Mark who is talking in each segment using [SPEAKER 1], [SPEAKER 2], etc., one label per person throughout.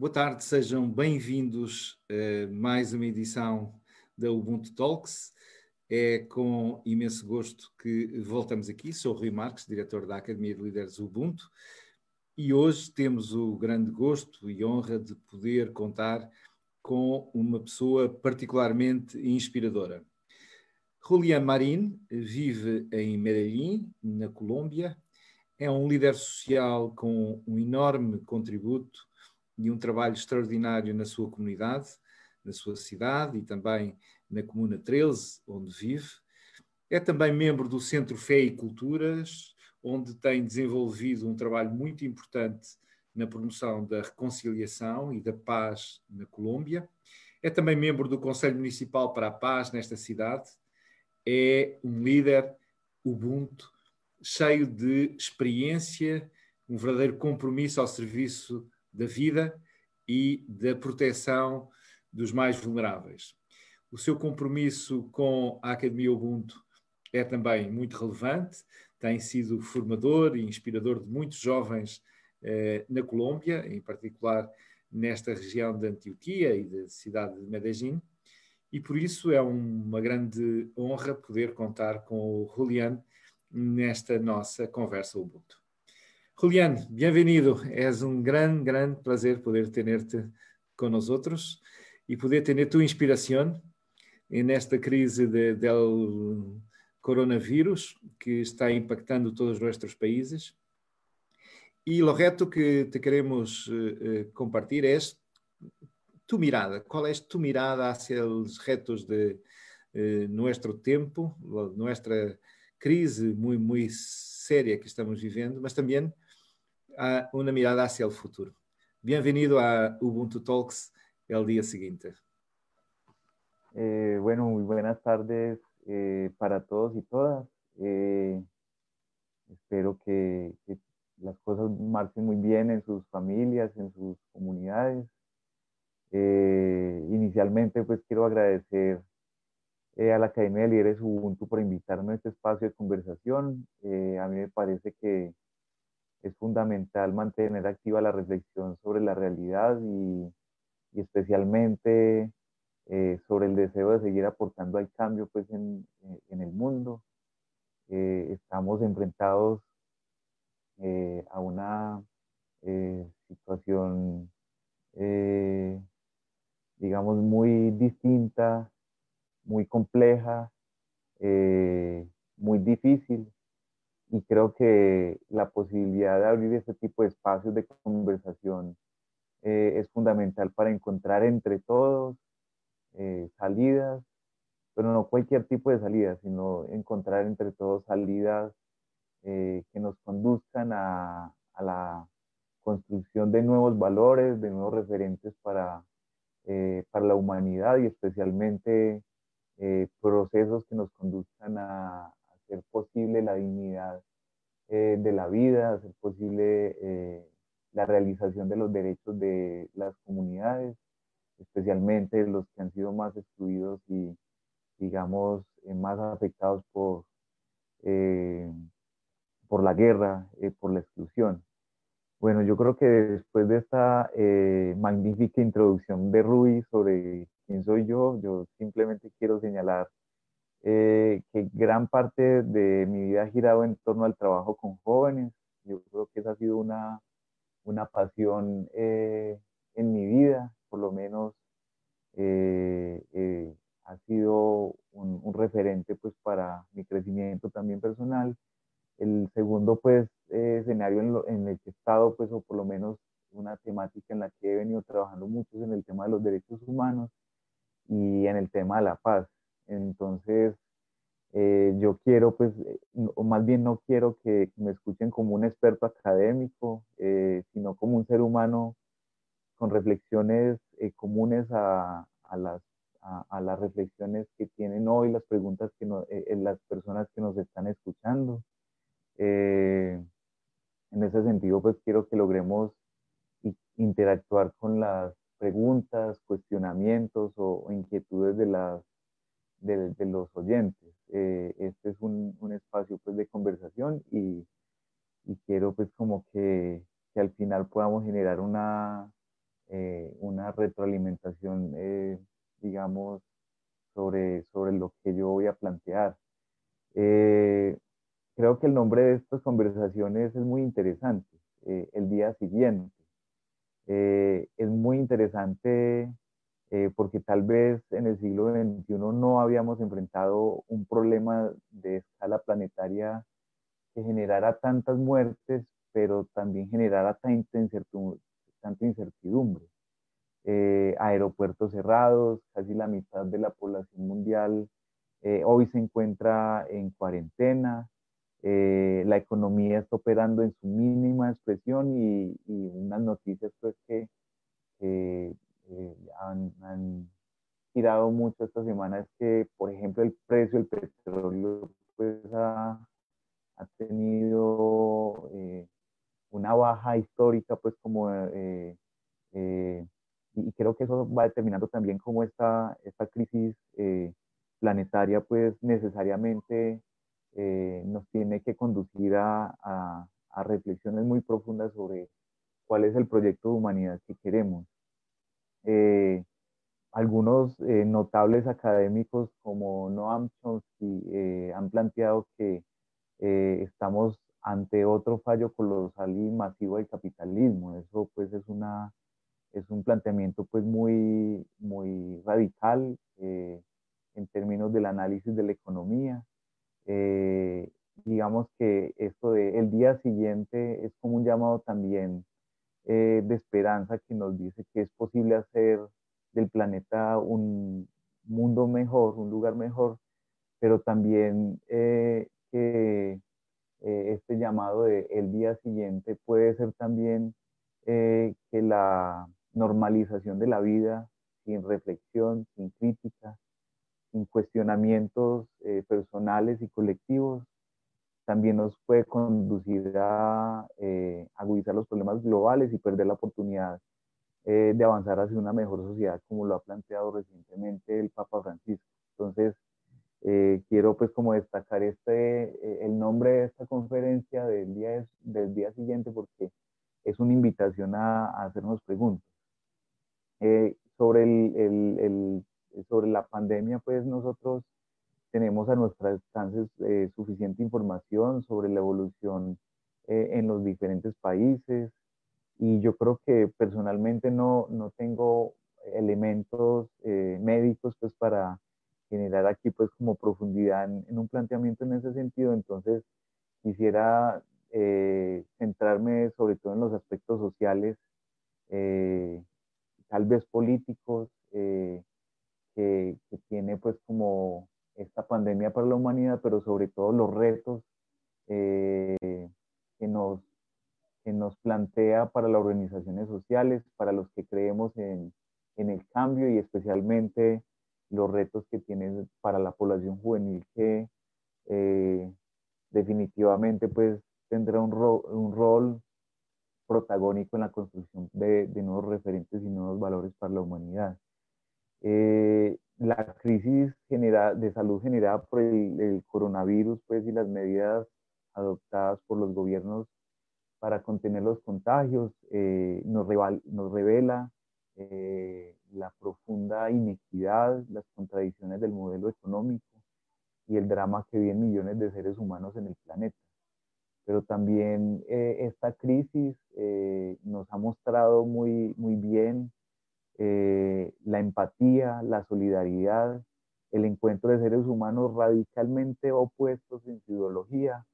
[SPEAKER 1] Boa tarde, sejam bem-vindos a mais uma edição da Ubuntu Talks. É com imenso gosto que voltamos aqui. Sou Rui Marques, diretor da Academia de Líderes Ubuntu, e hoje temos o grande gosto e honra de poder contar com uma pessoa particularmente inspiradora. Julián Marín vive em Medellín, na Colômbia. É um líder social com um enorme contributo e um trabalho extraordinário na sua comunidade, na sua cidade e também na Comuna 13, onde vive. É também membro do Centro Fé e Culturas, onde tem desenvolvido um trabalho muito importante na promoção da reconciliação e da paz na Colômbia. É também membro do Conselho Municipal para a Paz nesta cidade. É um líder Ubuntu, cheio de experiência, um verdadeiro compromisso ao serviço da vida e da proteção dos mais vulneráveis. O seu compromisso com a Academia Ubuntu é também muito relevante, tem sido formador e inspirador de muitos jovens eh, na Colômbia, em particular nesta região de Antioquia e da cidade de Medellín, e por isso é uma grande honra poder contar com o Julián nesta nossa conversa Ubuntu. Julián, bem-vindo. É um grande, grande prazer poder ter-te com nós outros e poder ter tua inspiração nesta crise de, del coronavírus que está impactando todos os nossos países. E o reto que te queremos uh, compartilhar é tu mirada. Qual é tu mirada hacia os retos de uh, nosso tempo, nossa crise muito, muito séria que estamos vivendo, mas também a una mirada hacia el futuro. Bienvenido a Ubuntu Talks el día siguiente.
[SPEAKER 2] Eh, bueno, muy buenas tardes eh, para todos y todas. Eh, espero que, que, las cosas marchen muy bien en sus familias, en sus comunidades. inicialmente, pues quiero agradecer a la Academia de Líderes Ubuntu por invitarme a este espacio de conversación. a mí me parece que es fundamental mantener activa la reflexión sobre la realidad y, especialmente eh, sobre el deseo de seguir aportando al cambio pues, en, eh, el mundo. Eh, estamos enfrentados a una situación, digamos, muy distinta, muy compleja, muy difícil y creo que la posibilidad de abrir este tipo de espacios de conversación eh, es fundamental para encontrar entre todos eh, salidas, pero no cualquier tipo de salidas, sino encontrar entre todos salidas eh, que nos conduzcan a, a, la construcción de nuevos valores, de nuevos referentes para, para la humanidad y especialmente procesos que nos conduzcan a, hacer posible la dignidad eh, de la vida, hacer posible eh, la realización de los derechos de las comunidades, especialmente los que han sido más excluidos y, digamos, eh, más afectados por, por la guerra, por la exclusión. Bueno, yo creo que después de esta magnífica introducción de Rui sobre quién soy yo, yo simplemente quiero señalar eh, que gran parte de mi vida ha girado en torno al trabajo con jóvenes. Yo creo que esa ha sido una, una pasión eh, en mi vida, por lo menos eh, ha sido un, un, referente pues para mi crecimiento también personal. El segundo pues escenario en, en, el que he estado pues o por lo menos una temática en la que he venido trabajando mucho es en el tema de los derechos humanos y en el tema de la paz. Entonces, eh, yo quiero, pues, eh, o más bien no quiero que me escuchen como un experto académico, eh, sino como un ser humano con reflexiones comunes a, a las, a, las reflexiones que tienen hoy, las preguntas que las personas que nos están escuchando. en ese sentido, pues quiero que logremos interactuar con las preguntas, cuestionamientos o inquietudes de las de, los oyentes. Eh, este es un, un, espacio pues de conversación y, y quiero pues como que, que, al final podamos generar una, una retroalimentación, digamos, sobre, sobre lo que yo voy a plantear. creo que el nombre de estas conversaciones es muy interesante, el día siguiente. es muy interesante eh, porque tal vez en el siglo XXI no habíamos enfrentado un problema de escala planetaria que generara tantas muertes, pero también generara tanta incertidumbre. Tanta incertidumbre. Eh, aeropuertos cerrados, casi la mitad de la población mundial eh, hoy se encuentra en cuarentena, la economía está operando en su mínima expresión y, y unas noticias pues que eh, han, girado mucho esta semana es que, por ejemplo, el precio del petróleo pues, ha, tenido eh, una baja histórica, pues como, eh, y creo que eso va determinando también cómo esta, esta crisis planetaria, pues necesariamente nos tiene que conducir a, a reflexiones muy profundas sobre cuál es el proyecto de humanidad que queremos. Eh, algunos eh, notables académicos como Noam Chomsky eh, han planteado que estamos ante otro fallo colosal y masivo del capitalismo. Eso pues es, una, es un planteamiento pues muy, muy radical en términos del análisis de la economía. digamos que esto de el día siguiente es como un llamado también eh, de esperanza que nos dice que es posible hacer del planeta un mundo mejor, un lugar mejor, pero también eh, que eh, este llamado de el día siguiente puede ser también que la normalización de la vida sin reflexión, sin crítica, sin cuestionamientos personales y colectivos, también nos puede conducir a eh, agudizar los problemas globales y perder la oportunidad eh, de avanzar hacia una mejor sociedad, como lo ha planteado recientemente el Papa Francisco. Entonces, eh, quiero pues como destacar este, el nombre de esta conferencia del día, del día siguiente porque es una invitación a, hacernos preguntas. sobre, el, el, sobre la pandemia, pues nosotros tenemos a nuestras alcance eh, suficiente información sobre la evolución eh, en los diferentes países. Y yo creo que personalmente no, no tengo elementos eh, médicos pues para generar aquí pues como profundidad en, un planteamiento en ese sentido, entonces quisiera centrarme sobre todo en los aspectos sociales, tal vez políticos, que, que tiene pues como esta pandemia para la humanidad, pero sobre todo los retos eh, que, nos, que nos plantea para las organizaciones sociales, para los que creemos en, en el cambio y especialmente los retos que tiene para la población juvenil que eh, definitivamente pues tendrá un, un, rol protagónico en la construcción de, de, nuevos referentes y nuevos valores para la humanidad. Eh, la crisis de salud generada por el, coronavirus pues, y las medidas adoptadas por los gobiernos para contener los contagios eh, nos, revela eh, la profunda inequidad, las contradicciones del modelo económico y el drama que viven millones de seres humanos en el planeta. Pero también eh, esta crisis nos ha mostrado muy, muy bien eh, la empatía, la solidaridad, el encuentro de seres humanos radicalmente opuestos en su ideología,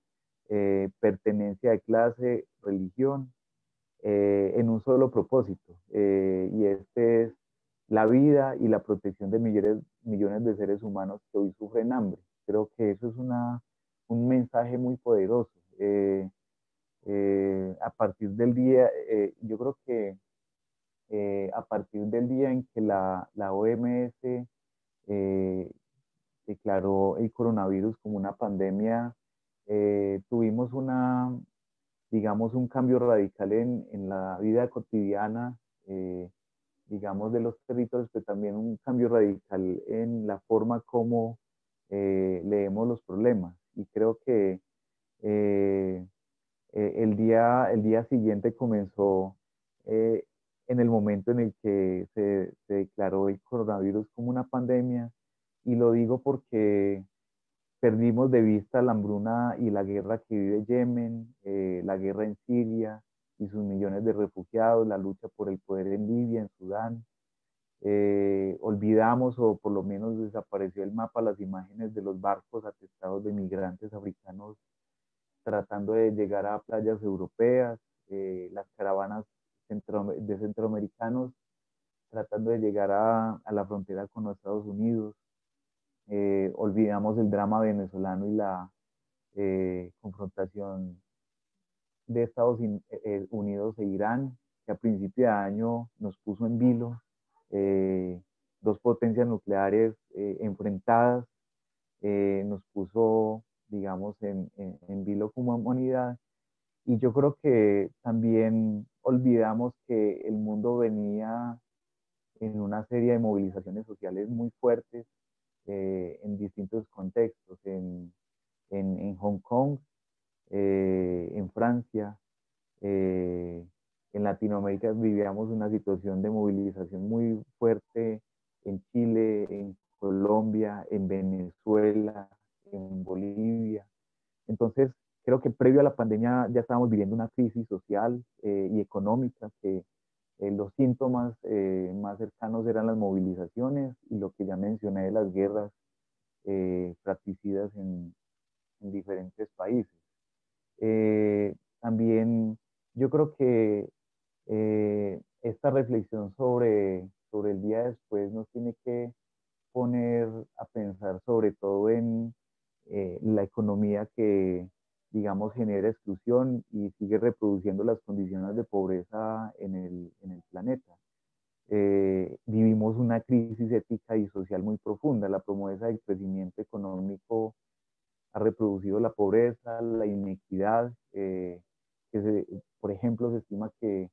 [SPEAKER 2] eh, pertenencia de clase, religión, eh, en un solo propósito. y este es la vida y la protección de millones, millones de seres humanos que hoy sufren hambre. Creo que eso es una, un mensaje muy poderoso. a partir del día, yo creo que eh, a partir del día en que la, la OMS eh, declaró el coronavirus como una pandemia, eh, tuvimos una, digamos, un cambio radical en, en la vida cotidiana, digamos, de los territorios, pero también un cambio radical en la forma como leemos los problemas. Y creo que el, día, el día siguiente comenzó en el momento en el que se, declaró el coronavirus como una pandemia. Y lo digo porque perdimos de vista la hambruna y la guerra que vive Yemen, eh, la guerra en Siria y sus millones de refugiados, la lucha por el poder en Libia, en Sudán. Eh, olvidamos o por lo menos desapareció el mapa las imágenes de los barcos atestados de migrantes africanos tratando de llegar a playas europeas, eh, las caravanas de centroamericanos tratando de llegar a, la frontera con los Estados Unidos. Eh, olvidamos el drama venezolano y la eh, confrontación de Estados Unidos e Irán, que a principio de año nos puso en vilo, dos potencias nucleares enfrentadas, nos puso, digamos, en, en, en vilo como humanidad y yo creo que también olvidamos que el mundo venía en una serie de movilizaciones sociales muy fuertes eh, en distintos contextos, en, en, Hong Kong, eh, en Francia, eh, en Latinoamérica vivíamos una situación de movilización muy fuerte en Chile, en Colombia, en Venezuela, en Bolivia. Entonces, Creo que previo a la pandemia ya estábamos viviendo una crisis social eh, y económica que eh, los síntomas eh, más cercanos eran las movilizaciones y lo que ya mencioné de las guerras fratricidas en, en, diferentes países. también yo creo que esta reflexión sobre, sobre el día después nos tiene que poner a pensar sobre todo en la economía que, digamos, genera exclusión y sigue reproduciendo las condiciones de pobreza en el, en el planeta. Eh, vivimos una crisis ética y social muy profunda. La promesa del crecimiento económico ha reproducido la pobreza, la inequidad. Eh, que por ejemplo, se estima que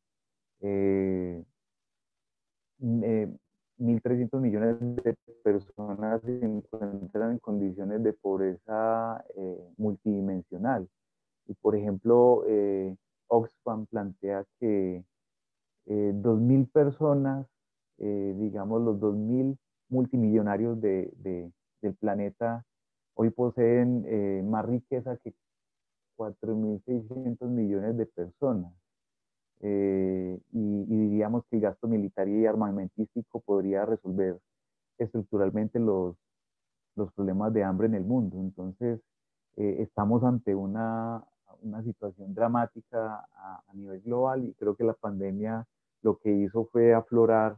[SPEAKER 2] eh, 1.300 millones de personas se encuentran en condiciones de pobreza eh, multidimensional. Y por ejemplo, eh, Oxfam plantea que eh, 2.000 personas, eh, digamos los 2.000 multimillonarios de, del planeta, hoy poseen más riqueza que 4.600 millones de personas. Eh, y, diríamos que el gasto militar y armamentístico podría resolver estructuralmente los, los problemas de hambre en el mundo. Entonces, eh, estamos ante una, una situación dramática a, nivel global y creo que la pandemia lo que hizo fue aflorar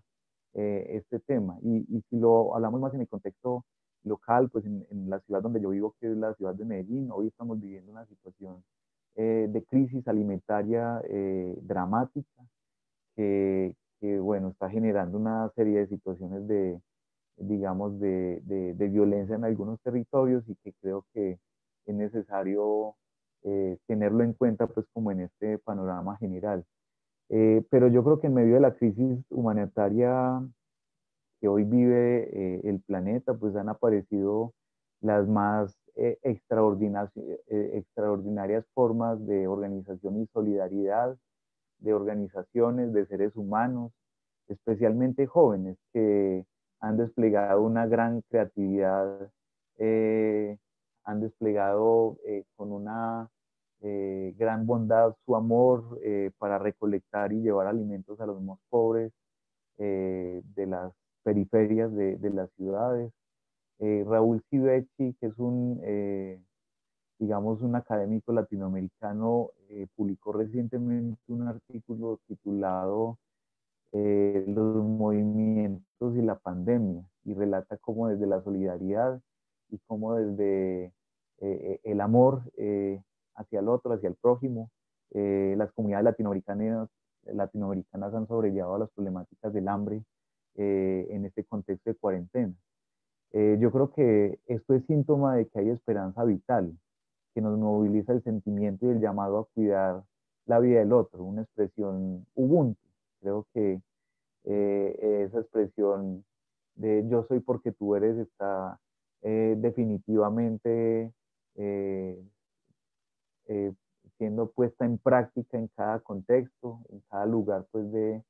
[SPEAKER 2] eh, este tema. Y, y, si lo hablamos más en el contexto local, pues en, en, la ciudad donde yo vivo, que es la ciudad de Medellín, hoy estamos viviendo una situación eh, de crisis alimentaria eh, dramática que, bueno, está generando una serie de situaciones de, digamos, de, de, violencia en algunos territorios y que creo que es necesario eh, tenerlo en cuenta, pues, como en este panorama general. pero yo creo que en medio de la crisis humanitaria que hoy vive el planeta, pues han aparecido las más eh, eh, extraordinarias formas de organización y solidaridad de organizaciones, de seres humanos, especialmente jóvenes que han desplegado una gran creatividad, eh, han desplegado con una gran bondad su amor para recolectar y llevar alimentos a los más pobres de las periferias de las ciudades. Eh, Raúl Civechi, que es un, eh, digamos, un académico latinoamericano, eh, publicó recientemente un artículo titulado Los movimientos y la pandemia y relata cómo desde la solidaridad y cómo desde el amor hacia el otro, hacia el prójimo, las comunidades latinoamericanas, latinoamericanas han sobrellevado las problemáticas del hambre en este contexto de cuarentena. Eh, yo creo que esto es síntoma de que hay esperanza vital, que nos moviliza el sentimiento y el llamado a cuidar la vida del otro, una expresión ubuntu. Creo que eh, esa expresión de yo soy porque tú eres está eh, definitivamente siendo puesta en práctica en cada contexto, en cada lugar pues de,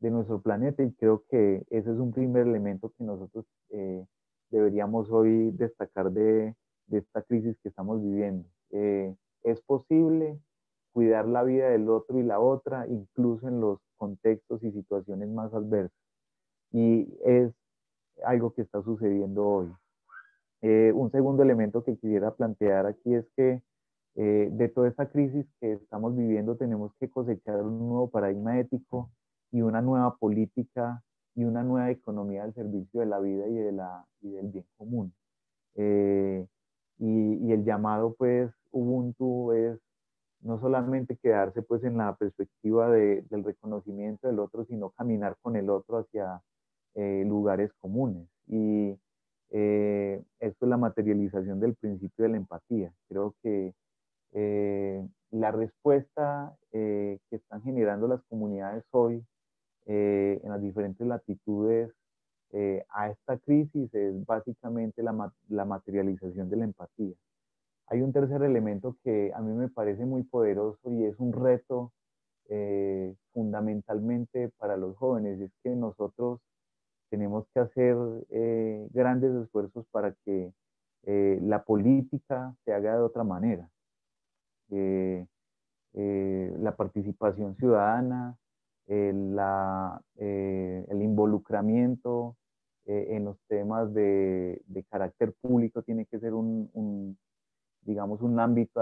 [SPEAKER 2] de nuestro planeta y creo que ese es un primer elemento que nosotros eh, deberíamos hoy destacar de, de, esta crisis que estamos viviendo. Eh, es posible cuidar la vida del otro y la otra, incluso en los contextos y situaciones más adversas. Y es algo que está sucediendo hoy. Eh, un segundo elemento que quisiera plantear aquí es que de toda esta crisis que estamos viviendo tenemos que cosechar un nuevo paradigma ético y una nueva política y una nueva economía al servicio de la vida y, de la, y del bien común. Eh, y, y, el llamado, pues, Ubuntu es no solamente quedarse, pues, en la perspectiva de, del reconocimiento del otro, sino caminar con el otro hacia eh, lugares comunes. Y eh, esto es la materialización del principio de la empatía. Creo que la respuesta que están generando las comunidades hoy eh, en las diferentes latitudes eh, a esta crisis es básicamente la, la, materialización de la empatía. Hay un tercer elemento que a mí me parece muy poderoso y es un reto eh, fundamentalmente para los jóvenes, es que nosotros tenemos que hacer grandes esfuerzos para que la política se haga de otra manera. la participación ciudadana, el, eh, el involucramiento eh, en los temas de, de, carácter público tiene que ser un, un digamos, un ámbito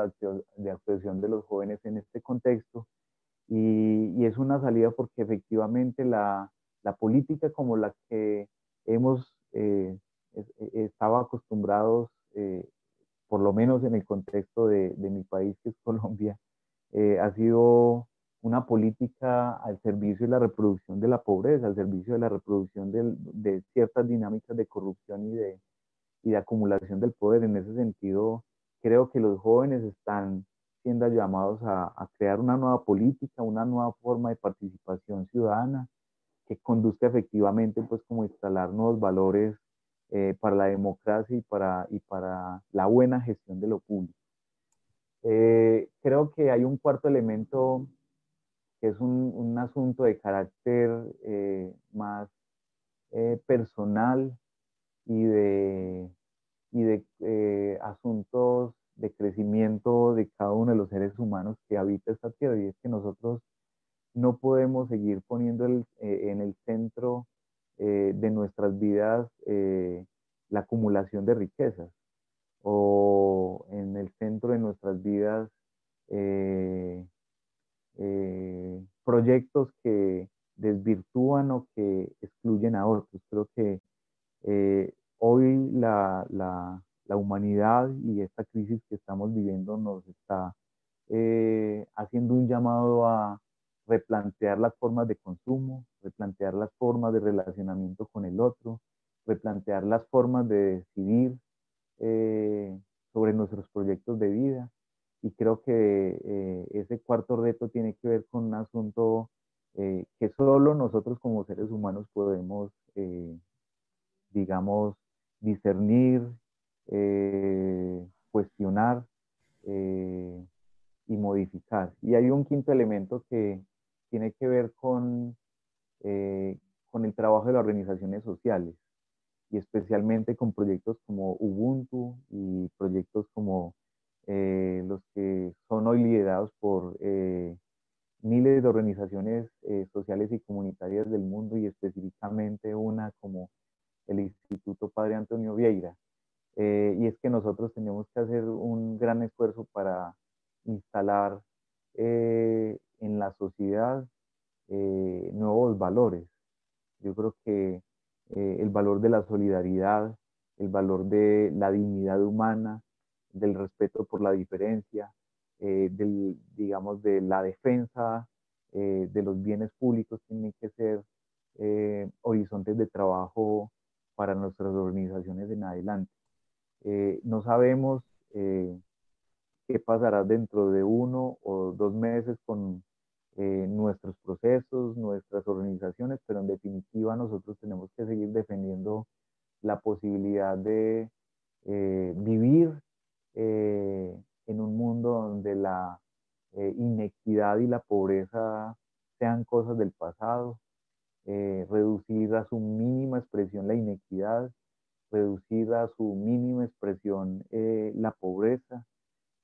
[SPEAKER 2] de, actuación de los jóvenes en este contexto. Y, y es una salida porque efectivamente la, la, política como la que hemos eh, estado acostumbrados, por lo menos en el contexto de, de mi país, que es Colombia, ha sido una política al servicio de la reproducción de la pobreza, al servicio de la reproducción de, ciertas dinámicas de corrupción y de, y de acumulación del poder. En ese sentido, creo que los jóvenes están siendo llamados a, crear una nueva política, una nueva forma de participación ciudadana que conduzca efectivamente, pues, como instalar nuevos valores eh, para la democracia y para, y para la buena gestión de lo público. Eh, creo que hay un cuarto elemento que es un, un asunto de carácter eh, más eh, personal y de, y de eh, asuntos de crecimiento de cada uno de los seres humanos que habita esta tierra. Y es que nosotros no podemos seguir poniendo el, en el centro de nuestras vidas la acumulación de riquezas o en el centro de nuestras vidas eh, proyectos que desvirtúan o que excluyen a otros. Creo que eh, hoy la, la, la, humanidad y esta crisis que estamos viviendo nos está eh, haciendo un llamado a replantear las formas de consumo, replantear las formas de relacionamiento con el otro, replantear las formas de decidir sobre nuestros proyectos de vida y creo que eh, ese cuarto reto tiene que ver con un asunto eh, que solo nosotros como seres humanos podemos, eh, digamos, discernir, cuestionar y modificar. Y hay un quinto elemento que tiene que ver con, con el trabajo de las organizaciones sociales y especialmente con proyectos como Ubuntu y proyectos como eh, los que son hoy liderados por eh, miles de organizaciones eh, sociales y comunitarias del mundo y específicamente una como el Instituto Padre Antonio Vieira. y es que nosotros tenemos que hacer un gran esfuerzo para instalar en la sociedad nuevos valores. Yo creo que el valor de la solidaridad, el valor de la dignidad humana, del respeto por la diferencia, eh, del, digamos, de la defensa eh, de los bienes públicos tienen que ser eh, horizontes de trabajo para nuestras organizaciones en adelante. no sabemos qué pasará dentro de uno o dos meses con nuestros procesos, nuestras organizaciones, pero en definitiva nosotros tenemos que seguir defendiendo la posibilidad de vivir eh, en un mundo donde la eh, inequidad y la pobreza sean cosas del pasado, reducir a su mínima expresión la inequidad, reducir a su mínima expresión la pobreza,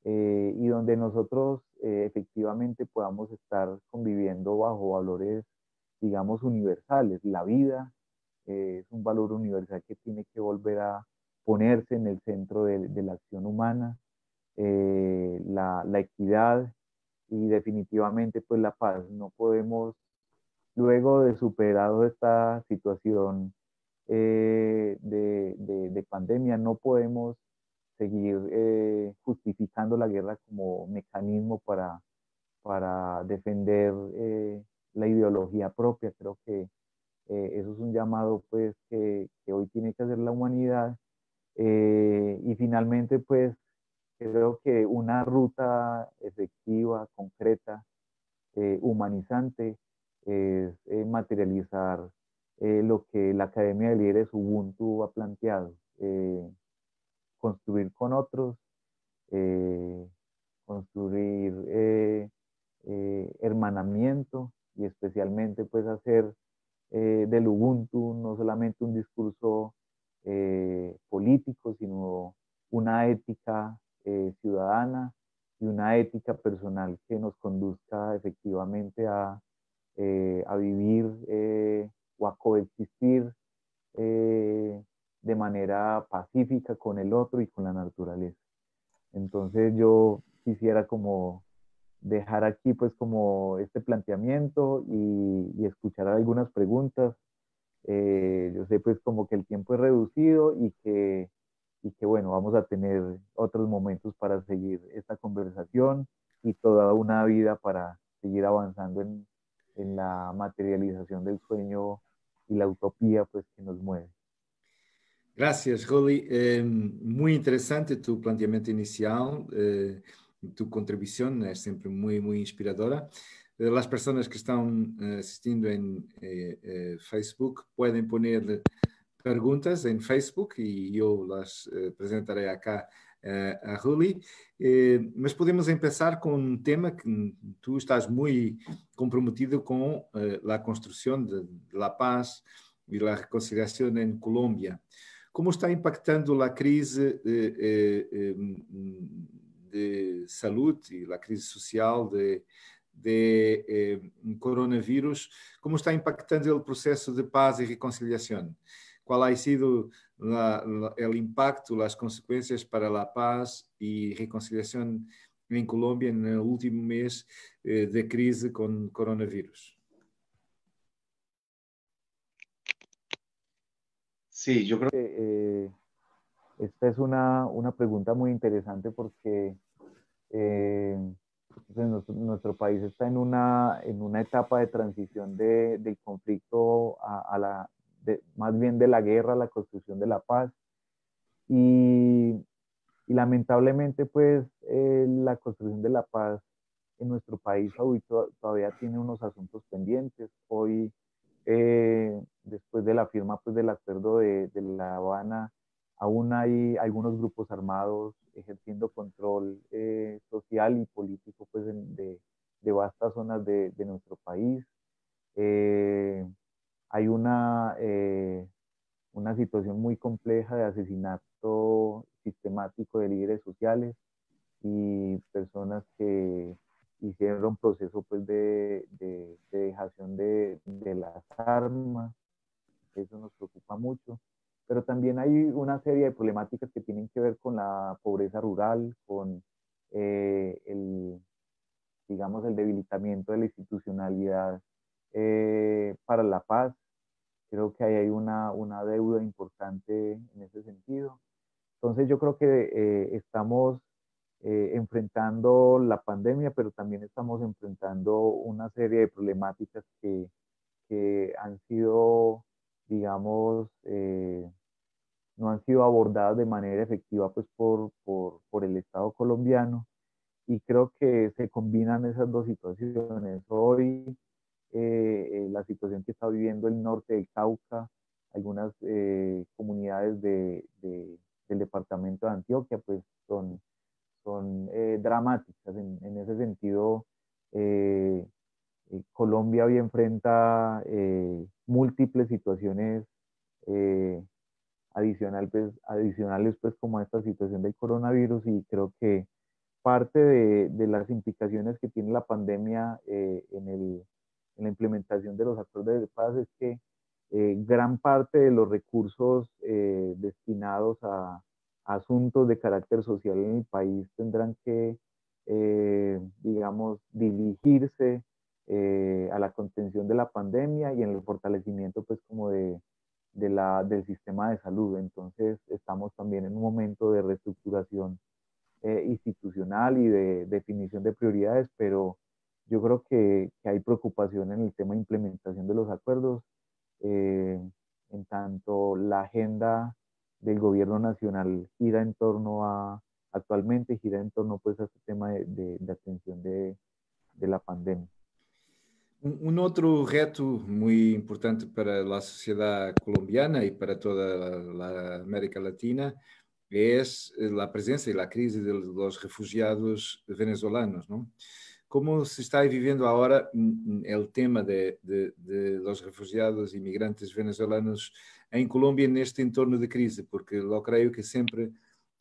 [SPEAKER 2] y donde nosotros efectivamente podamos estar conviviendo bajo valores, digamos, universales. La vida es un valor universal que tiene que volver a ponerse en el centro de, la acción humana, la, la, equidad y definitivamente pues la paz. No podemos, luego de superado esta situación eh, de, de, pandemia, no podemos seguir eh, justificando la guerra como mecanismo para, para defender eh, la ideología propia. Creo que eso es un llamado pues que, que, hoy tiene que hacer la humanidad. Y finalmente pues creo que una ruta efectiva, concreta, eh, humanizante, es eh, materializar eh, lo que la Academia de Líderes Ubuntu ha planteado, construir con otros, construir hermanamiento y especialmente pues hacer del Ubuntu no solamente un discurso político, sino una ética eh, ciudadana y una ética personal que nos conduzca efectivamente a, eh, a vivir eh, o a coexistir de manera pacífica con el otro y con la naturaleza. Entonces yo quisiera como dejar aquí pues como este planteamiento y escuchar algunas preguntas. Yo sé pues como que el tiempo es reducido y que y que bueno, vamos a tener otros momentos para seguir esta conversación y toda una vida para seguir avanzando en, en la materialización del sueño y la utopía pues que nos mueve.
[SPEAKER 1] Gracias, Rolly. Eh, muy interesante tu planteamiento inicial. Eh, tu contribución es siempre muy, muy inspiradora. Eh, las personas que están eh, asistiendo en eh, Facebook pueden poner perguntas em Facebook e eu las uh, apresentarei acá uh, a Ruli. Uh, mas podemos começar com um tema que tu estás muito comprometido com a construção de, de la paz e a reconciliação em Colômbia. Como está impactando a crise de saúde e a crise social de, de coronavírus? Como está impactando o processo de paz e reconciliação? cuál ha sido el impacto, las consecuencias para la paz y reconciliación en Colombia en el último mes eh, de crisis con coronavirus.
[SPEAKER 2] Sí, yo creo que eh, esta es una, una, pregunta muy interesante porque eh, pues, nuestro, país está en una, en una etapa de transición de, del conflicto a, a, la, más bien de la guerra, la construcción de la paz. Y, lamentablemente, pues, eh, la construcción de la paz en nuestro país hoy todavía tiene unos asuntos pendientes. Hoy, eh, después de la firma pues, del acuerdo de, La Habana, aún hay algunos grupos armados ejerciendo control eh, social y político pues, de, de vastas zonas de, nuestro país hay una, eh, una situación muy compleja de asesinato sistemático de líderes sociales y personas que hicieron un proceso pues, de, de, dejación de, de, las armas. Eso nos preocupa mucho. Pero también hay una serie de problemáticas que tienen que ver con la pobreza rural, con eh, el, digamos, el debilitamiento de la institucionalidad eh, para la paz, Creo que ahí hay una, una deuda importante en ese sentido. Entonces yo creo que eh, estamos eh, enfrentando la pandemia, pero también estamos enfrentando una serie de problemáticas que, que han sido, digamos, eh, no han sido abordadas de manera efectiva pues, por, por, por, el Estado colombiano. Y creo que se combinan esas dos situaciones. Hoy eh, eh, la situación que está viviendo el norte del Cauca, algunas comunidades de, del departamento de Antioquia, pues son, son dramáticas. En, ese sentido, Colombia hoy enfrenta múltiples situaciones adicional, pues, adicionales pues como esta situación del coronavirus y creo que parte de, las implicaciones que tiene la pandemia eh, en, la implementación de los acuerdos de paz es que eh, gran parte de los recursos eh, destinados a, asuntos de carácter social en el país tendrán que, digamos, dirigirse a la contención de la pandemia y en el fortalecimiento, pues, como de, de la, del sistema de salud. Entonces, estamos también en un momento de reestructuración eh, institucional y de, definición de prioridades, pero yo creo que, que, hay preocupación en el tema de implementación de los acuerdos, eh, en tanto la agenda del gobierno nacional gira en torno a, actualmente gira en torno pues a este tema de, de, de atención de, de la pandemia.
[SPEAKER 1] Um, outro reto muito importante para a sociedade colombiana e para toda a América Latina é a presença e a crise dos refugiados venezuelanos, não? Como se está vivendo agora o tema de, de, de los refugiados e imigrantes venezuelanos em Colômbia neste entorno de crise? Porque eu creio que sempre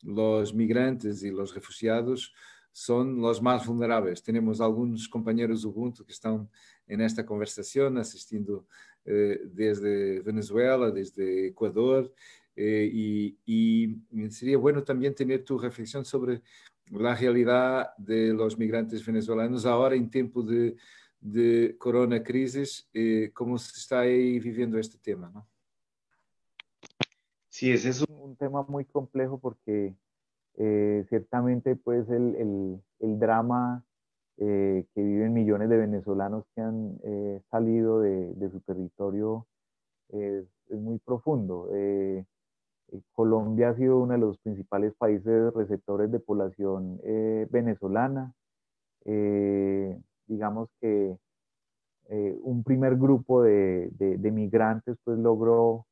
[SPEAKER 1] os migrantes e os refugiados são os mais vulneráveis. Temos alguns companheiros Ubuntu que estão nesta conversação, assistindo eh, desde Venezuela, desde Ecuador, eh, y, y, sería bueno también tener tu reflexión sobre la realidad de los migrantes venezolanos ahora en tiempo de, de corona crisis, eh, cómo se está ahí viviendo este tema, ¿no?
[SPEAKER 2] Sí, ese es un tema muy complejo porque eh, ciertamente pues el, el, el drama eh, que viven millones de venezolanos que han eh, salido de, su territorio es, es muy profundo. Eh, Colombia ha sido uno de los principales países receptores de población venezolana. digamos que un primer grupo de, migrantes pues logró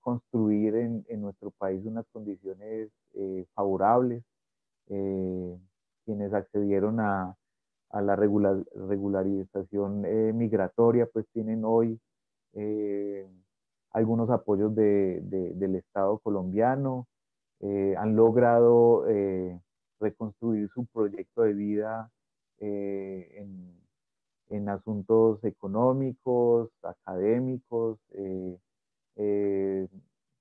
[SPEAKER 2] construir en, nuestro país unas condiciones favorables quienes accedieron a, la regular, regularización eh, migratoria, pues tienen hoy eh, algunos apoyos de, de, del Estado colombiano, eh, han logrado reconstruir su proyecto de vida en, en, asuntos económicos, académicos.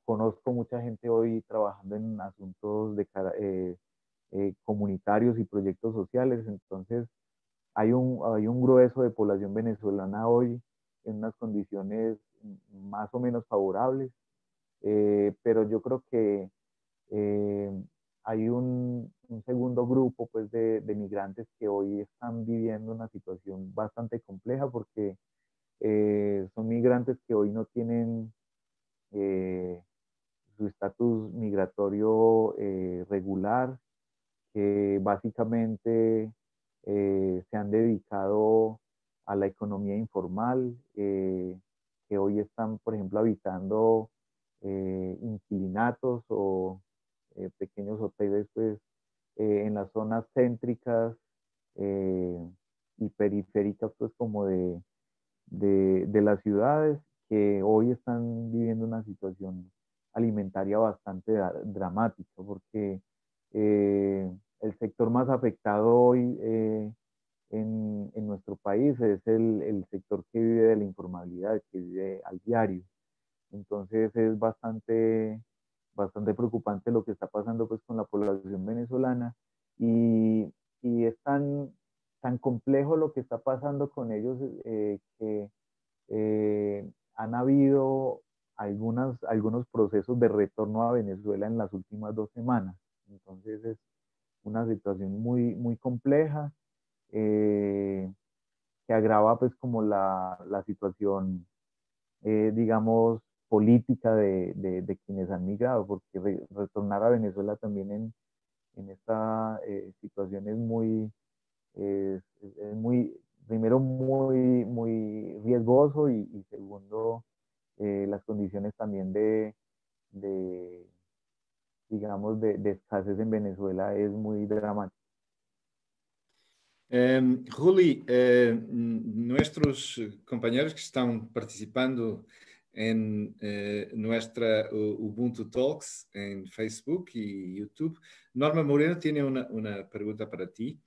[SPEAKER 2] conozco mucha gente hoy trabajando en asuntos de, eh, comunitarios y proyectos sociales. Entonces, hay un, hay un grueso de población venezolana hoy en unas condiciones más o menos favorables, eh, pero yo creo que eh, hay un, un, segundo grupo pues, de, de, migrantes que hoy están viviendo una situación bastante compleja porque son migrantes que hoy no tienen su estatus migratorio regular, que básicamente eh, se han dedicado a la economía informal, eh, que hoy están, por ejemplo, habitando eh, inquilinatos o pequeños hoteles pues, en las zonas céntricas y periféricas pues como de, de, de, las ciudades que hoy están viviendo una situación alimentaria bastante dramática porque el sector más afectado hoy eh, en, en, nuestro país es el, el, sector que vive de la informalidad, que vive al diario. Entonces es bastante, bastante preocupante lo que está pasando pues, con la población venezolana y, y es tan, tan complejo lo que está pasando con ellos eh, que eh, han habido algunas, algunos procesos de retorno a Venezuela en las últimas dos semanas. Entonces es, una situación muy, muy compleja eh, que agrava pues como la, la situación, eh, digamos, política de, quienes han migrado, porque re, retornar a Venezuela también en, en esta eh, situación es muy, es, muy, primero muy, muy riesgoso y, segundo, las condiciones también de, digamos, de, de escasez en Venezuela es muy dramático.
[SPEAKER 1] Um, Ruli, uh, nuestros compañeros que están participando en uh, nuestra Ubuntu Talks en Facebook y YouTube, Norma Moreno tiene una, una pregunta para ti,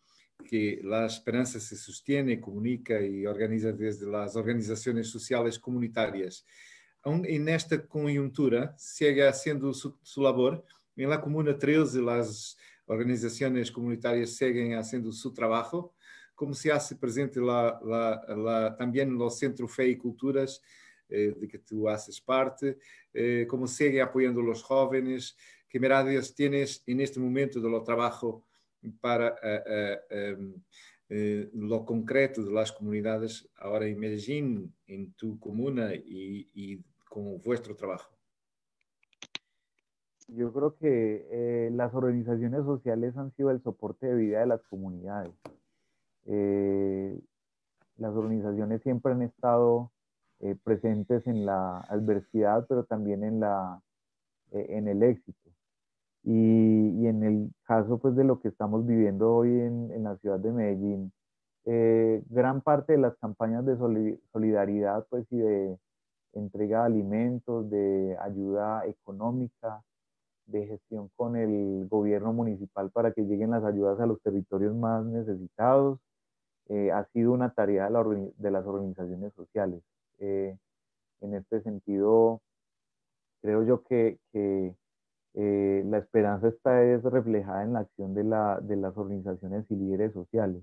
[SPEAKER 1] que la esperanza se sostiene, comunica y organiza desde las organizaciones sociales comunitarias. En esta coyuntura, sigue haciendo su, su labor. En la Comuna 13, las organizaciones comunitarias siguen haciendo su trabajo, como se hace presente la, la, también en los Centros Fe y Culturas, eh, de que tú haces parte, eh, cómo sigue apoyando a los jóvenes, qué miradas tienes en este momento de lo trabajo para uh, uh, um, lo concreto de las comunidades ahora en Medellín, en tu comuna y, y con vuestro trabajo.
[SPEAKER 2] Yo creo que eh, las organizaciones sociales han sido el soporte de vida de las comunidades. Eh, las organizaciones siempre han estado eh, presentes en la adversidad, pero también en, la, en el éxito. Y, y, en el caso pues, de lo que estamos viviendo hoy en, en la ciudad de Medellín, gran parte de las campañas de solidaridad pues, y de entrega de alimentos, de ayuda económica, de gestión con el gobierno municipal para que lleguen las ayudas a los territorios más necesitados. Eh, ha sido una tarea de, la, de las organizaciones sociales. Eh, en este sentido, creo yo que, que eh, la esperanza está es reflejada en la acción de, la, de las organizaciones y líderes sociales.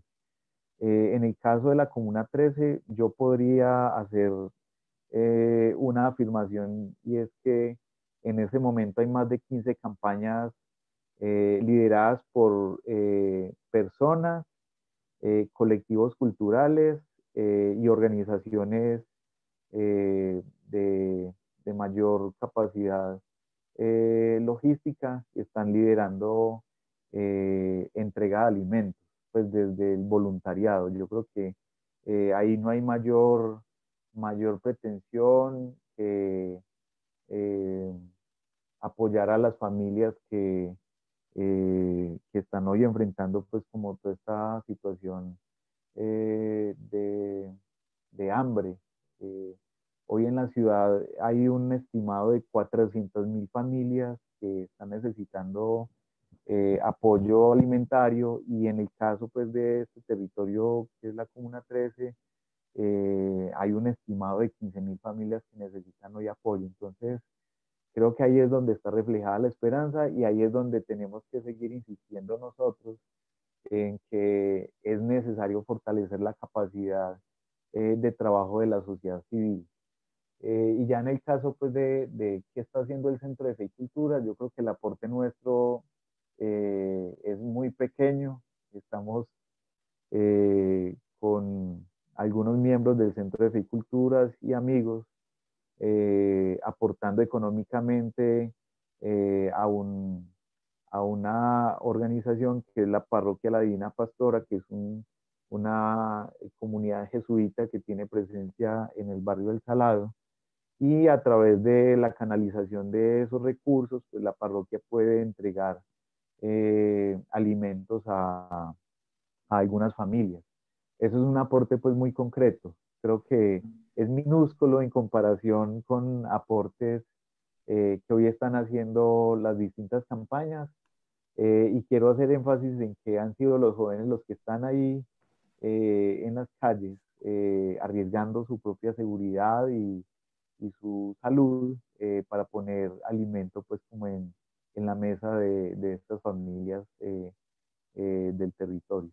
[SPEAKER 2] en el caso de la Comuna 13, yo podría hacer una afirmación y es que en ese momento hay más de 15 campañas eh, lideradas por eh, personas, eh, colectivos culturales y organizaciones de, mayor capacidad logística que están liderando entrega de alimentos, pues desde el voluntariado. Yo creo que ahí no hay mayor, mayor pretensión que apoyar a las familias que, eh, que están hoy enfrentando pues como toda esta situación eh, de, de, hambre. Eh, hoy en la ciudad hay un estimado de 400 mil familias que están necesitando apoyo alimentario y en el caso pues de este territorio que es la Comuna 13, hay un estimado de 15 mil familias que necesitan hoy apoyo. Entonces, Creo que ahí es donde está reflejada la esperanza y ahí es donde tenemos que seguir insistiendo nosotros en que es necesario fortalecer la capacidad eh, de trabajo de la sociedad civil. Eh, y ya en el caso pues, de, de, qué está haciendo el Centro de Fe y Cultura, yo creo que el aporte nuestro eh, es muy pequeño. Estamos con algunos miembros del Centro de Fe y Culturas y amigos eh, aportando económicamente eh, a, un, a, una organización que es la Parroquia La Divina Pastora, que es una comunidad jesuita que tiene presencia en el barrio del Salado. Y a través de la canalización de esos recursos, pues la parroquia puede entregar eh, alimentos a, a algunas familias. Eso es un aporte pues muy concreto. Creo que es minúsculo en comparación con aportes eh, que hoy están haciendo las distintas campañas. Eh, y quiero hacer énfasis en que han sido los jóvenes los que están ahí eh, en las calles, arriesgando su propia seguridad y, y su salud para poner alimento pues como en, en la mesa de, de estas familias del territorio.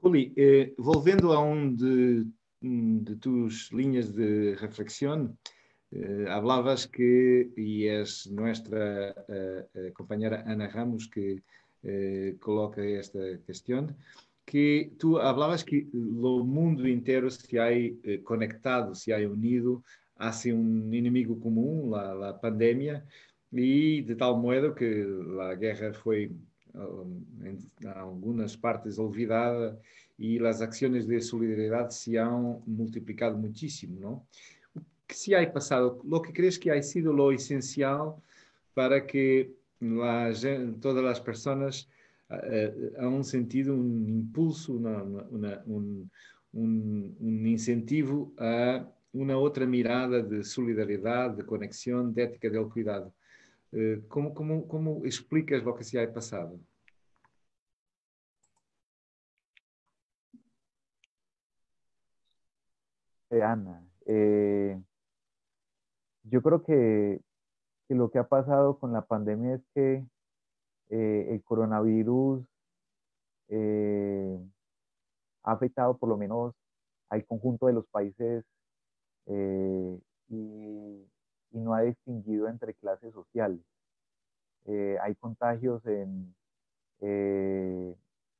[SPEAKER 1] Juli, volviendo a un de tus líneas de reflexión, eh, que, y es nuestra eh, eh, compañera Ana Ramos que coloca esta cuestión, que tú hablabas que el mundo entero se ha conectado, se ha unido un enemigo común, la, la pandemia, y de tal modo que la guerra foi em algumas partes olvidada y las acciones de solidaridad se han multiplicado muchísimo, ¿no? ¿Qué se ha pasado? ¿Lo que crees que ha sido lo esencial para que la, todas las personas há um sentido, um impulso, um, incentivo a uma outra mirada de solidariedade, de conexão, de ética del cuidado. Eh, como, como, como explicas lo que se ha pasado?
[SPEAKER 2] Ana, eh, yo creo que, lo que ha pasado con la pandemia es que eh, el coronavirus ha afectado por lo menos al conjunto de los países eh, y, no ha distinguido entre clases sociales. Eh, hay contagios eh,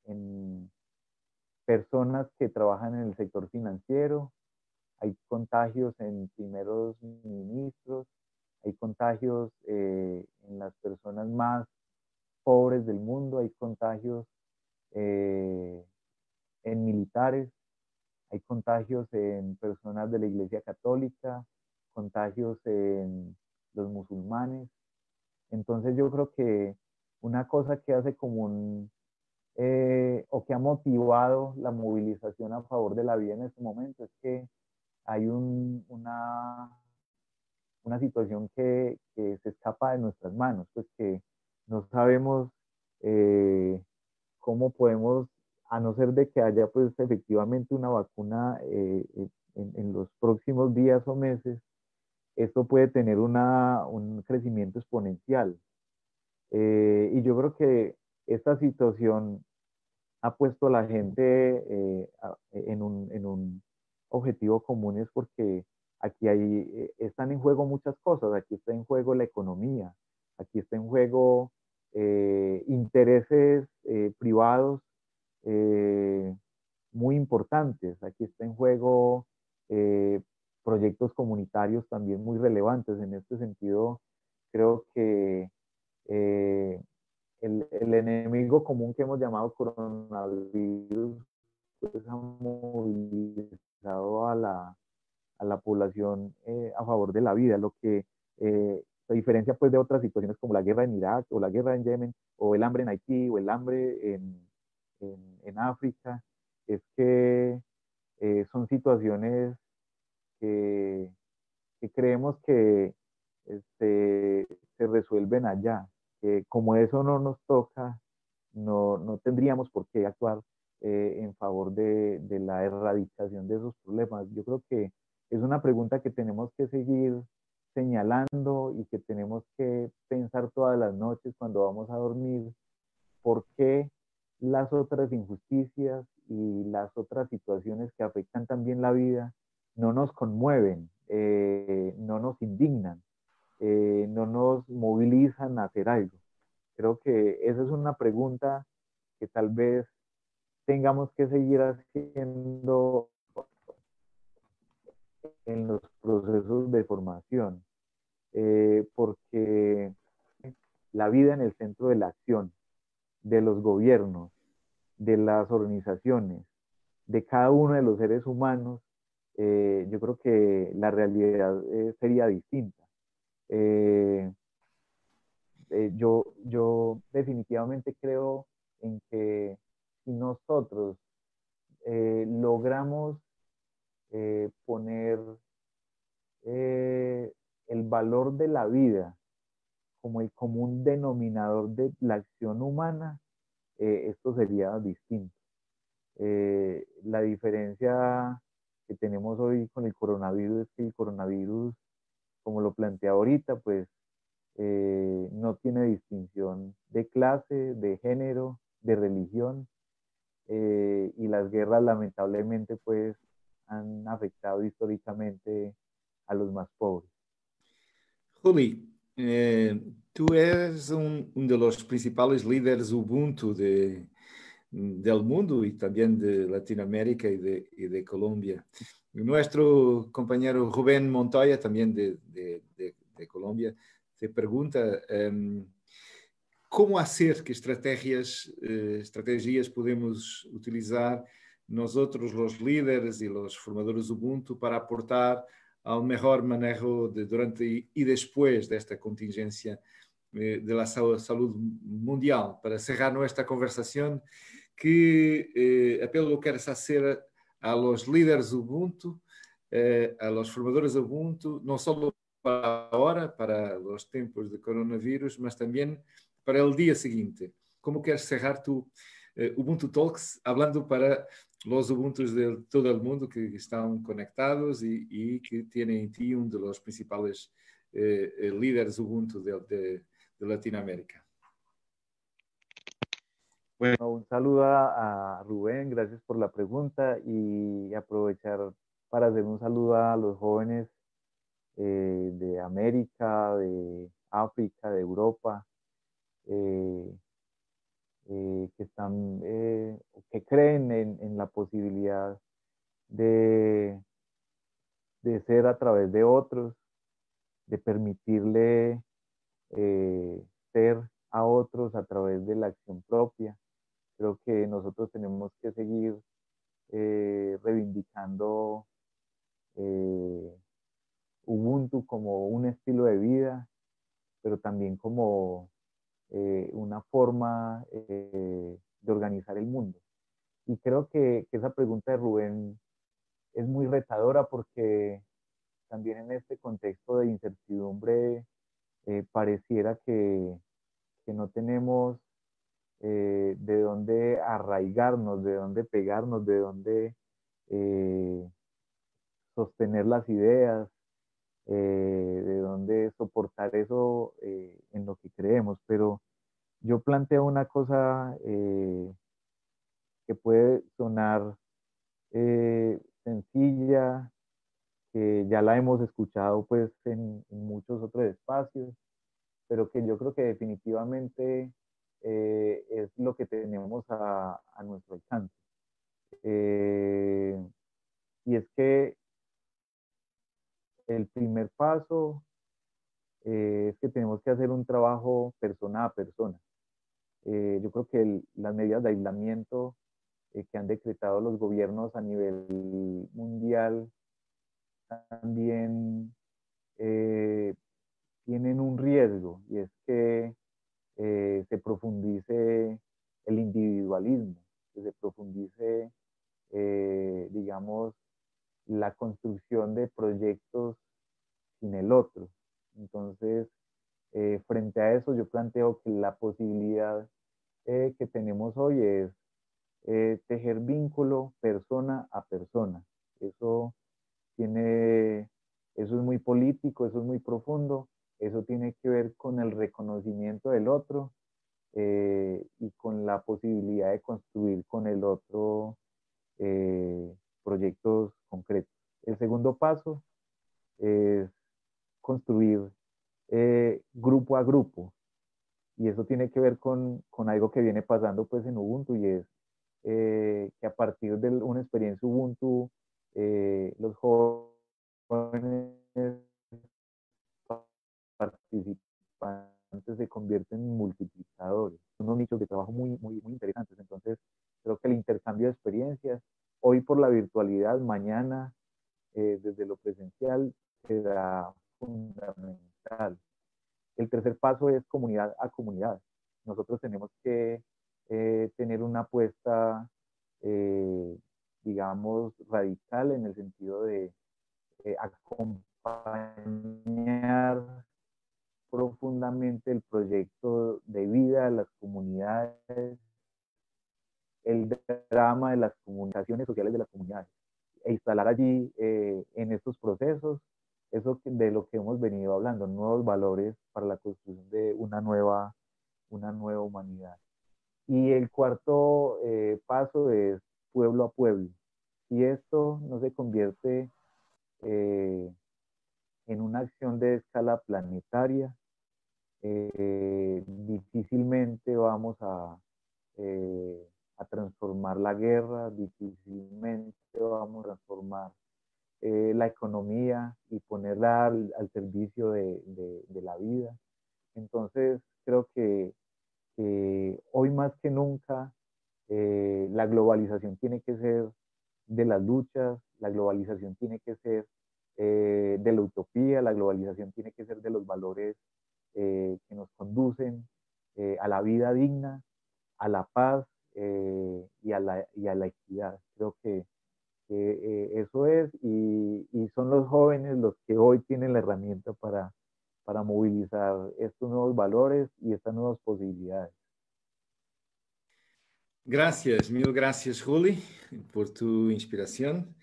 [SPEAKER 2] en personas que trabajan en el sector financiero, hay contagios en primeros ministros, hay contagios en las personas más pobres del mundo, hay contagios en militares, hay contagios en personas de la Iglesia Católica, contagios en los musulmanes. Entonces yo creo que una cosa que hace como eh, o que ha motivado la movilización a favor de la vida en este momento es que hay una, una situación que, se escapa de nuestras manos, pues que no sabemos eh, cómo podemos a no ser de que haya pues efectivamente una vacuna eh, eh, en, los próximos días o meses, esto puede tener una, un crecimiento exponencial. Eh, y yo creo que esta situación ha puesto a la gente en, un, en, un, objetivo común es porque aquí hay, están en juego muchas cosas, aquí está en juego la economía, aquí está en juego intereses privados eh, muy importantes. Aquí está en juego eh, proyectos comunitarios también muy relevantes. En este sentido, creo que eh, el, enemigo común que hemos llamado coronavirus pues, ha movilizado a la, a la población a favor de la vida, lo que se diferencia pues de otras situaciones como la guerra en Irak o la guerra en Yemen o el hambre en Haití o el hambre en, en, África, es que eh, son situaciones que, creemos que este, se resuelven allá, que como eso no nos toca, no, tendríamos por qué actuar eh, en favor de, la erradicación de esos problemas. Yo creo que es una pregunta que tenemos que seguir señalando y que tenemos que pensar todas las noches cuando vamos a dormir, por qué las otras injusticias y las otras situaciones que afectan también la vida no nos conmueven, eh, no nos indignan, eh, no nos movilizan a hacer algo. Creo que esa es una pregunta que tal vez tengamos que seguir haciendo en los procesos de formación, eh, porque la vida en el centro de la acción, de los gobiernos, de las organizaciones, de cada uno de los seres humanos, eh, yo creo que la realidad eh, sería distinta. Yo, yo definitivamente creo en que si nosotros logramos poner el valor de la vida como el común denominador de la acción humana, eh, esto sería distinto. Eh, la diferencia que tenemos hoy con el coronavirus es que el coronavirus, como lo plantea ahorita, pues eh, no tiene distinción de clase, de género, de religión, y las guerras lamentablemente pues han afectado históricamente a los más pobres.
[SPEAKER 1] Juli, eh, tu és um, um dos principais líderes Ubuntu de, del mundo e também de Latinoamérica e de, y de Colombia. Nuestro compañero Rubén Montoya, também de, de, de Colombia, te pergunta um, como hacer que estratégias, uh, estratégias podemos utilizar nós outros, os líderes e os formadores Ubuntu, para aportar ao melhor manejo de, durante e depois desta contingência de la salud mundial, para cerrar nuestra conversación, ¿qué apelo quieres hacer a los líderes Ubuntu, a los formadores Ubuntu, no solo para ahora, para los tiempos de coronavirus, mas también para el día siguiente? ¿Cómo quieres cerrar tu Ubuntu Talks hablando para los Ubuntus de todo el mundo que están conectados y, y que tienen en ti uno de los principales eh, eh, líderes Ubuntu de, de, de, Latinoamérica.
[SPEAKER 2] Bueno, un saludo a, Rubén, gracias por la pregunta y aprovechar para hacer un saludo a los jóvenes eh, de América, de África, de Europa, eh, eh, que están, eh, que creen en, la posibilidad de, de ser a través de otros, de permitirle ser a otros a través de la acción propia. Creo que nosotros tenemos que seguir reivindicando Ubuntu como un estilo de vida, pero también como eh, una forma eh, de organizar el mundo. Y creo que, esa pregunta de Rubén es muy retadora porque también en este contexto de incertidumbre eh, pareciera que, no tenemos de dónde arraigarnos, de dónde pegarnos, de dónde sostener las ideas, de dónde soportar eso en lo que creemos, pero yo planteo una cosa eh, que puede sonar sencilla, que ya la hemos escuchado pues en, muchos otros espacios, pero que yo creo que definitivamente es lo que tenemos a, nuestro alcance. y es que el primer paso eh, es que tenemos que hacer un trabajo persona a persona. Eh, yo creo que las medidas de aislamiento eh, que han decretado los gobiernos a nivel mundial también tienen un riesgo y es que se profundice el individualismo, que se profundice, digamos, la construcción de proyectos sin el otro. Entonces, eh, frente a eso, yo planteo que la posibilidad eh, que tenemos hoy es eh, tejer vínculo persona a persona. Eso tiene, eso es muy político, eso es muy profundo, eso tiene que ver con el reconocimiento del otro y con la posibilidad de construir con el otro proyectos concretos. El segundo paso es construir eh, grupo a grupo. Y eso tiene que ver con, con, algo que viene pasando pues en Ubuntu y es eh, que a partir de una experiencia Ubuntu, eh, los jóvenes participantes se convierten en multiplicadores. Son unos nichos de trabajo muy, muy, muy interesantes. Entonces, creo que el intercambio de experiencias hoy por la virtualidad, mañana eh, desde lo presencial será fundamental. El tercer paso es comunidad a comunidad. Nosotros tenemos que eh, tener una apuesta, eh, digamos, radical en el sentido de acompañar profundamente el proyecto de vida de las comunidades el drama de las comunicaciones sociales de las comunidades e instalar allí eh, en estos procesos eso de lo que hemos venido hablando, nuevos valores para la construcción de una nueva, una nueva humanidad. Y el cuarto eh, paso es pueblo a pueblo. Si esto no se convierte eh, en una acción de escala planetaria, difícilmente vamos a a transformar la guerra, difícilmente vamos a transformar eh, la economía y ponerla al, servicio de, la vida. Entonces, creo que hoy más que nunca eh, la globalización tiene que ser de las luchas, la globalización tiene que ser eh, de la utopía, la globalización tiene que ser de los valores que nos conducen a la vida digna, a la paz y a, la, y, a la, equidad. Creo que, eso es y, y, son los jóvenes los que hoy tienen la herramienta para, para movilizar estos nuevos valores y estas nuevas posibilidades.
[SPEAKER 1] Gracias, mil gracias, Juli, por tu inspiración.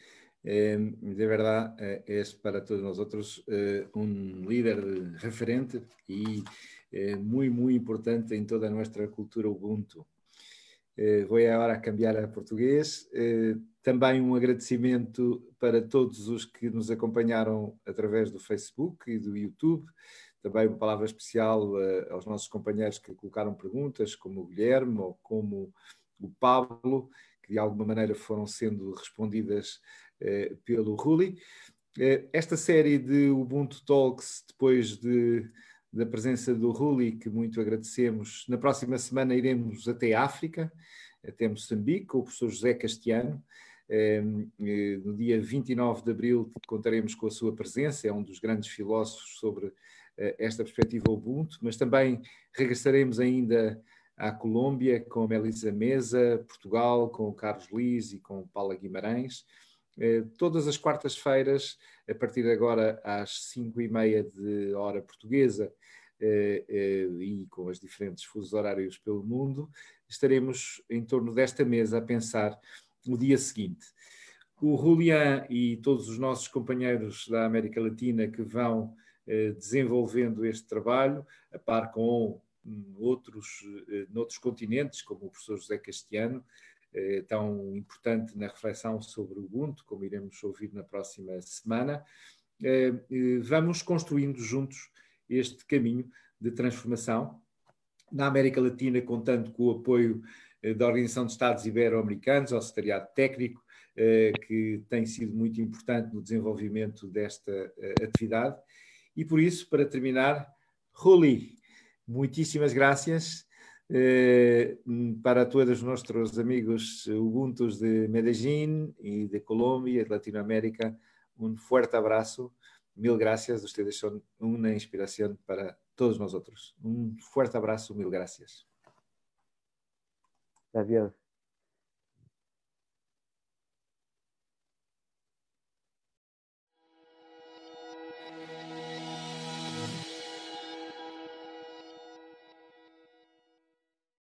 [SPEAKER 1] Eh, de verdad, eh, es para todos nosotros eh, un líder referente y muy, muy importante en toda nuestra cultura Ubuntu. Vou agora cambiar a português. também um agradecimento para todos os que nos acompanharam através do Facebook e do YouTube. Também uma palavra especial aos nossos companheiros que colocaram perguntas, como o Guilherme ou como o Pablo, que de alguma maneira foram sendo respondidas eh, pelo Ruli. Eh, esta série de Ubuntu Talks, depois de, da presença do Ruli, que muito agradecemos, na próxima semana iremos até África, até Moçambique, com o professor José Castiano. Eh, no dia 29 de abril contaremos com a sua presença, é um dos grandes filósofos sobre esta perspectiva Ubuntu, mas também regressaremos ainda à Colômbia com a Melissa Mesa, Portugal com o Carlos Liz e com Paula Guimarães. Eh, todas as quartas-feiras, a partir de agora às cinco e meia de hora portuguesa eh, eh, e com os diferentes fusos horários pelo mundo, estaremos em torno desta mesa a pensar no dia seguinte. O Julian e todos os nossos companheiros da América Latina que vão desenvolvendo este trabalho, a par com outros, eh, noutros continentes, como o professor José Castiano, eh, tão importante na reflexão sobre o Ubuntu, como iremos ouvir na próxima semana, eh, vamos construindo juntos este caminho de transformação. Na América Latina, contando com o apoio da Organização de Estados Ibero-Americanos, ao Secretariado Técnico, que tem sido muito importante no desenvolvimento desta atividade. E por isso, para terminar, Ruli, muchísimas gracias eh, para todos nuestros amigos Ubuntu de Medellín y de Colombia y de Latinoamérica. Un fuerte abrazo. Mil gracias. Ustedes son una inspiración para todos nosotros. Un fuerte abrazo. Mil gracias.
[SPEAKER 2] Gracias.